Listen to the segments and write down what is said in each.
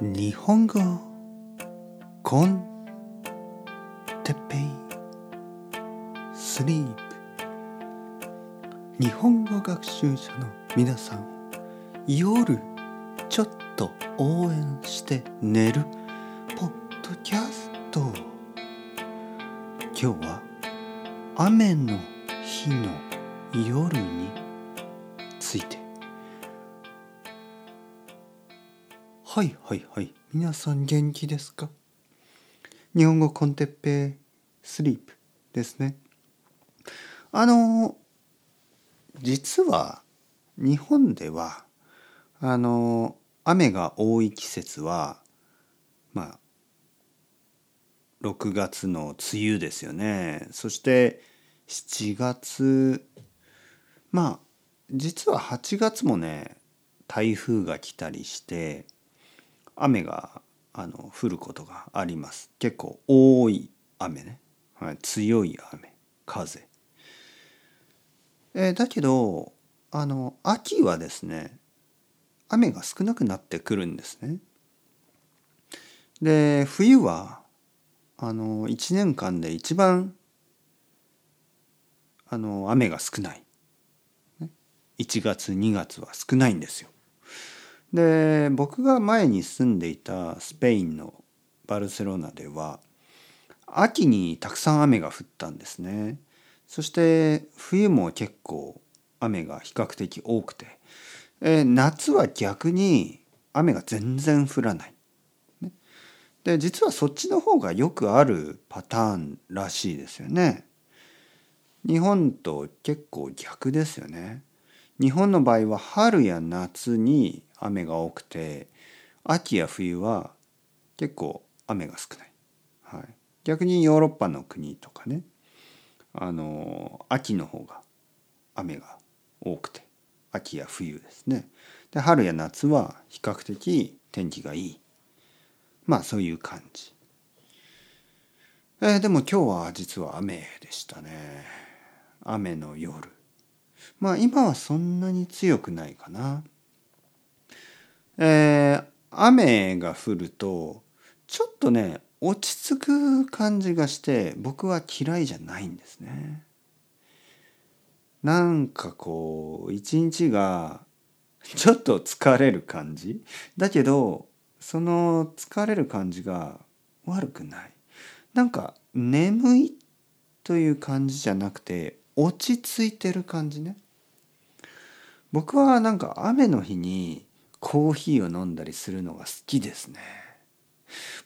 日本語コンテペイスリープ。日本語学習者の皆さん夜ちょっと応援して寝るポッドキャスト今日は雨の日の夜について。はいはいはい。皆さん元気ですか？日本語コンテッペスリープですね。あの実は日本ではあの雨が多い季節はまあ6月の梅雨ですよね。そして7月まあ実は8月もね台風が来たりして雨があの降ることがあります。結構多い雨ね、はい、強い雨。風。えー、だけどあの秋はですね雨が少なくなってくるんですね。で冬はあの1年間で一番あの雨が少ない。1月2月は少ないんですよ。で僕が前に住んでいたスペインのバルセロナでは秋にたくさん雨が降ったんですね。そして冬も結構雨が比較的多くて、え夏は逆に雨が全然降らない。で実はそっちの方がよくあるパターンらしいですよね。日本と結構逆ですよね。日本の場合は春や夏に雨が多くて秋や冬は結構雨が少ない。はい、逆にヨーロッパの国とかねあの秋の方が雨が多くて秋や冬ですね。で春や夏は比較的天気がいい。まあそういう感じ。えー、でも今日は実は雨でしたね。雨の夜。まあ今はそんなに強くないかな。えー、雨が降るとちょっとね落ち着く感じがして僕は嫌いじゃないんですね。なんかこう一日がちょっと疲れる感じだけどその疲れる感じが悪くない。なんか眠いという感じじゃなくて落ち着いてる感じね。僕はなんか雨の日にコーヒーを飲んだりするのが好きですね。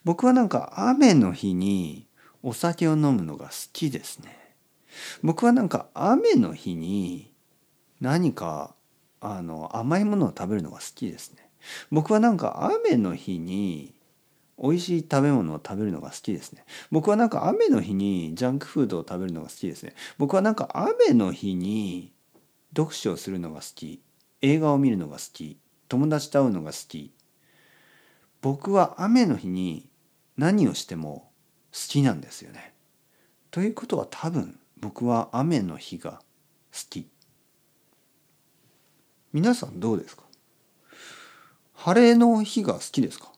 僕はなんか雨の日にお酒を飲むのが好きですね。僕はなんか雨の日に何かあの甘いものを食べるのが好きですね。僕はなんか雨の日に美味しい食べ物を食べるのが好きですね。僕はなんか雨の日にジャンクフードを食べるのが好きですね。僕はなんか雨の日に読書をするのが好き映画を見るのが好き友達と会うのが好き僕は雨の日に何をしても好きなんですよね。ということは多分僕は雨の日が好き。皆さんどうですか？晴れの日が好きですか？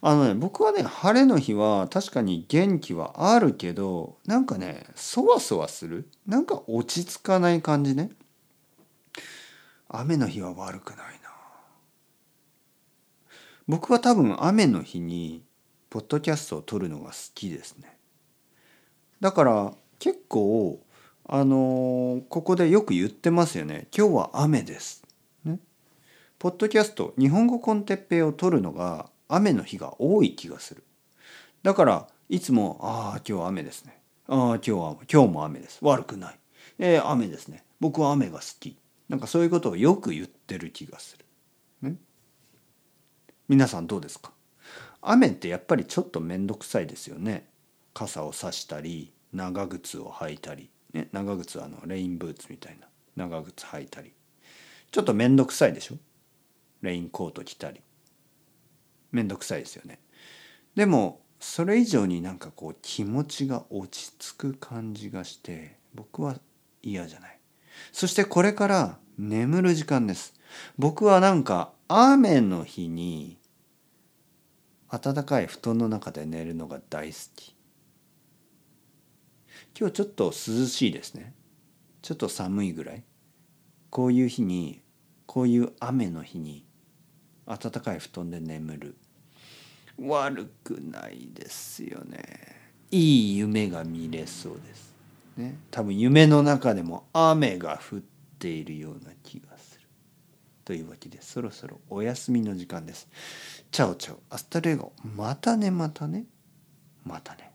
あのね僕はね晴れの日は確かに元気はあるけどなんかねそわそわする。なんか落ち着かない感じね。雨の日は悪くないな。僕は多分雨の日にポッドキャストを撮るのが好きですね。だから結構あのー、ここでよく言ってますよね。今日は雨です。ね。ポッドキャスト日本語コンテッペイを撮るのが雨の日が多い気がする。だからいつも「ああ今日雨ですね」「ああ今日は今日も雨です。悪くない」えー、雨ですね。僕は雨が好き。なんかそういうことをよく言ってる気がする。ね、皆さんどうですか？雨ってやっぱりちょっと面倒くさいですよね。傘を差したり長靴を履いたり、ね、長靴はあのレインブーツみたいな長靴履いたり。ちょっと面倒くさいでしょ？レインコート着たり。面倒くさいですよね。でもそれ以上になんかこう気持ちが落ち着く感じがして僕は嫌じゃない。そしてこれから眠る時間です。僕はなんか雨の日に暖かい布団の中で寝るのが大好き今日ちょっと涼しいですねちょっと寒いぐらいこういう日にこういう雨の日に暖かい布団で眠る悪くないですよね。いい夢が見れそうです。ね。多分夢の中でも雨が降っているような気がする。というわけでそろそろお休みの時間です。 Ciao ciao。 Hasta luego。またねまたね。またね。